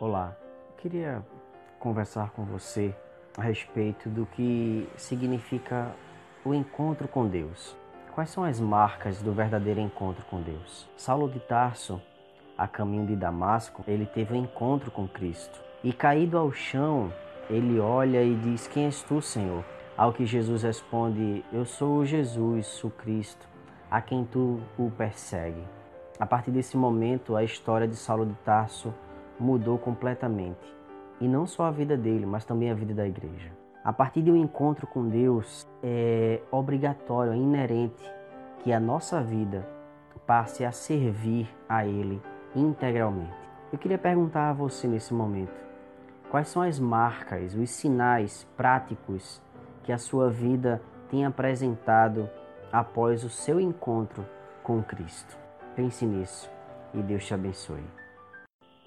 Olá, queria conversar com você a respeito do que significa o encontro com Deus. Quais são as marcas do verdadeiro encontro com Deus? Saulo de Tarso, a caminho de Damasco, ele teve um encontro com Cristo. E caído ao chão, ele olha e diz: Quem és tu, Senhor? Ao que Jesus responde: Eu sou Jesus, o Cristo, a quem tu o persegue. A partir desse momento, a história de Saulo de Tarso mudou completamente. E não só a vida dele, mas também a vida da igreja. A partir de um encontro com Deus, é obrigatório, é inerente que a nossa vida passe a servir a Ele integralmente. Eu queria perguntar a você nesse momento: quais são as marcas, os sinais práticos que a sua vida tem apresentado após o seu encontro com Cristo? Pense nisso e Deus te abençoe.